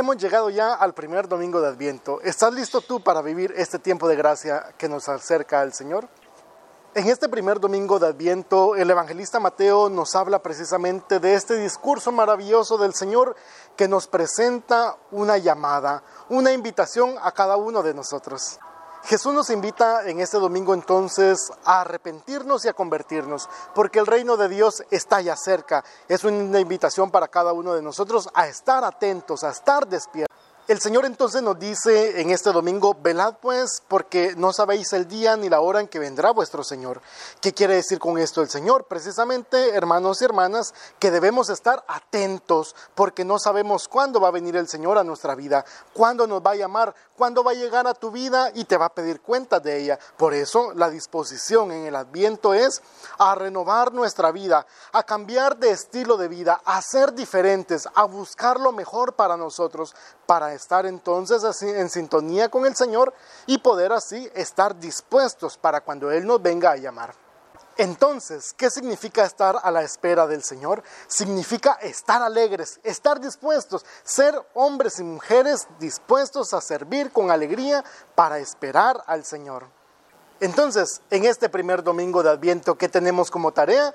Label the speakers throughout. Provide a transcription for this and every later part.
Speaker 1: Hemos llegado ya al primer domingo de Adviento. ¿Estás listo tú para vivir este tiempo de gracia que nos acerca al Señor? En este primer domingo de Adviento, el evangelista Mateo nos habla precisamente de este discurso maravilloso del Señor que nos presenta una llamada, una invitación a cada uno de nosotros. Jesús nos invita en este domingo entonces a arrepentirnos y a convertirnos, porque el reino de Dios está ya cerca. Es una invitación para cada uno de nosotros a estar atentos, a estar despiertos. El Señor entonces nos dice en este domingo, velad pues, porque no sabéis el día ni la hora en que vendrá vuestro Señor. ¿Qué quiere decir con esto el Señor? Precisamente, hermanos y hermanas, que debemos estar atentos, porque no sabemos cuándo va a venir el Señor a nuestra vida, cuándo nos va a llamar, cuándo va a llegar a tu vida y te va a pedir cuentas de ella. Por eso la disposición en el adviento es a renovar nuestra vida, a cambiar de estilo de vida, a ser diferentes, a buscar lo mejor para nosotros, para estar entonces en sintonía con el Señor y poder así estar dispuestos para cuando Él nos venga a llamar. Entonces, ¿qué significa estar a la espera del Señor? Significa estar alegres, estar dispuestos, ser hombres y mujeres dispuestos a servir con alegría para esperar al Señor. Entonces, en este primer domingo de Adviento, ¿qué tenemos como tarea?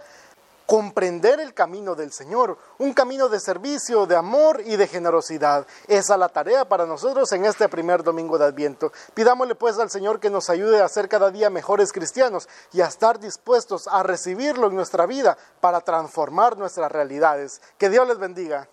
Speaker 1: Comprender el camino del Señor, un camino de servicio, de amor y de generosidad. Esa es la tarea para nosotros en este primer domingo de Adviento. Pidámosle pues al Señor que nos ayude a ser cada día mejores cristianos y a estar dispuestos a recibirlo en nuestra vida para transformar nuestras realidades. Que Dios les bendiga.